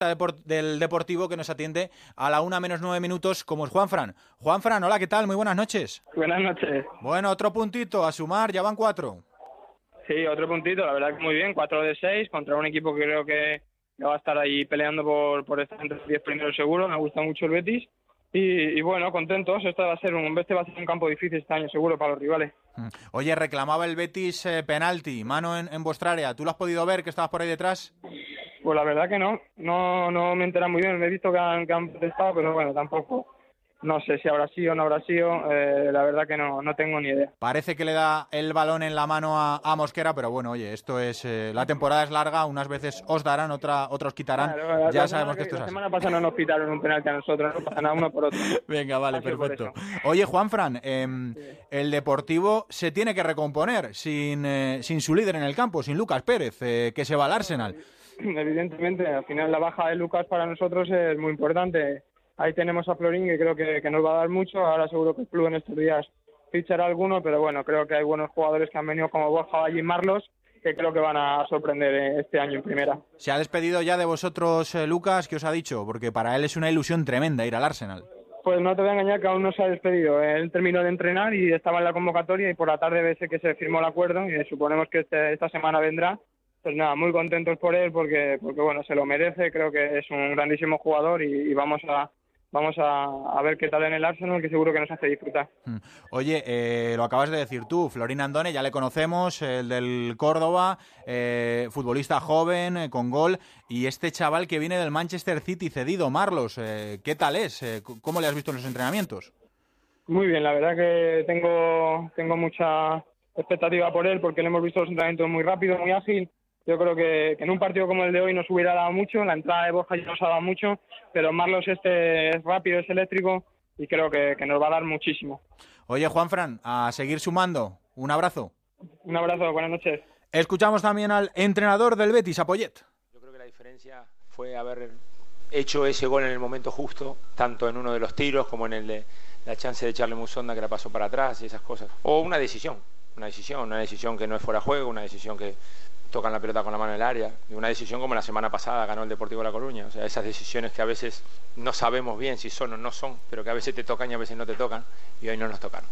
del Deportivo que nos atiende a la una menos nueve minutos, como es Juanfran. Juanfran, hola, ¿qué tal? Muy buenas noches. Buenas noches. Bueno, otro puntito a sumar, ya van cuatro. Sí, otro puntito, la verdad que muy bien, cuatro de seis contra un equipo que creo que va a estar ahí peleando por, por estar entre los diez primeros seguro. Me gusta mucho el Betis. Y, bueno, contentos. Este va a ser un este va a ser un campo difícil este año, seguro, para los rivales. Mm. Oye, reclamaba el Betis eh, penalti, mano en, en vuestra área. ¿Tú lo has podido ver que estabas por ahí detrás? Pues la verdad que no, no, no me entera muy bien, me he visto que han, que han protestado, pero bueno, tampoco, no sé si habrá sido o no habrá sido, eh, la verdad que no, no tengo ni idea. Parece que le da el balón en la mano a, a Mosquera, pero bueno, oye, esto es, eh, la temporada es larga, unas veces os darán, otra, otros quitarán, ya sabemos que, esto es así. La semana pasada no nos quitaron un penalti a nosotros, no pasa nada uno por otro. Venga, vale, perfecto. Oye, Juanfran, eh, el Deportivo se tiene que recomponer sin, eh, sin su líder en el campo, sin Lucas Pérez, eh, que se va al Arsenal. evidentemente, al final la baja de Lucas para nosotros es muy importante. Ahí tenemos a Florín que creo que, nos va a dar mucho. Ahora seguro que el club en estos días fichará alguno, pero bueno, creo que hay buenos jugadores que han venido como Borja y Marlos que creo que van a sorprender este año en primera. ¿Se ha despedido ya de vosotros, eh, Lucas? ¿Qué os ha dicho? Porque para él es una ilusión tremenda ir al Arsenal. Pues no te voy a engañar que aún no se ha despedido. Él terminó de entrenar y estaba en la convocatoria y por la tarde ves que se firmó el acuerdo y suponemos que este, esta semana vendrá pues nada, muy contentos por él porque, porque bueno, se lo merece, creo que es un grandísimo jugador y, vamos a vamos a, ver qué tal en el Arsenal, que seguro que nos hace disfrutar. Mm. Oye, eh, lo acabas de decir tú, Florín Andone, ya le conocemos, el del Córdoba, eh, futbolista joven, eh, con gol, y este chaval que viene del Manchester City cedido, Marlos, ¿qué tal es? ¿Cómo le has visto en los entrenamientos? Muy bien, la verdad que tengo, tengo mucha expectativa por él porque le hemos visto los entrenamientos muy rápido, muy ágil yo creo que, en un partido como el de hoy nos hubiera dado mucho, la entrada de Borja ya nos ha dado mucho, pero Marlos este es rápido, es eléctrico y creo que, nos va a dar muchísimo. Oye, Juanfran, a seguir sumando. Un abrazo. Un abrazo, buenas noches. Escuchamos también al entrenador del Betis, Apoyet. Yo creo que la diferencia fue haber hecho ese gol en el momento justo, tanto en uno de los tiros como en el de la chance de echarle Musonda que la pasó para atrás y esas cosas. O una decisión, una decisión, una decisión que no es fuera de juego, una decisión que tocan la pelota con la mano en el área. De una decisión como la semana pasada ganó el Deportivo de La Coruña. O sea, esas decisiones que a veces no sabemos bien si son o no son, pero que a veces te tocan y a veces no te tocan, y hoy no nos tocan.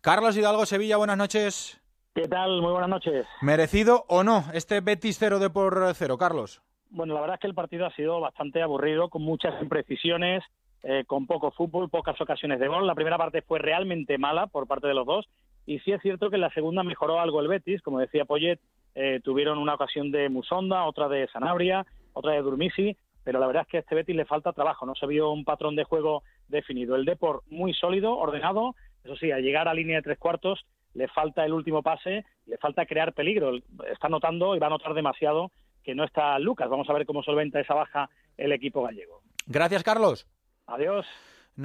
Carlos Hidalgo, Sevilla, buenas noches. ¿Qué tal? Muy buenas noches. ¿Merecido o no este Betis 0 de por cero, Carlos? Bueno, la verdad es que el partido ha sido bastante aburrido, con muchas imprecisiones, eh, con poco fútbol, pocas ocasiones de gol. La primera parte fue realmente mala por parte de los dos, y sí es cierto que en la segunda mejoró algo el Betis, como decía Poyet, eh, tuvieron una ocasión de Musonda, otra de Sanabria, otra de Durmisi, pero la verdad es que a este Betis le falta trabajo, no se vio un patrón de juego definido. El Depor muy sólido, ordenado, eso sí, al llegar a línea de tres cuartos le falta el último pase, le falta crear peligro. Está notando y va a notar demasiado que no está Lucas. Vamos a ver cómo solventa esa baja el equipo gallego. Gracias, Carlos. Adiós.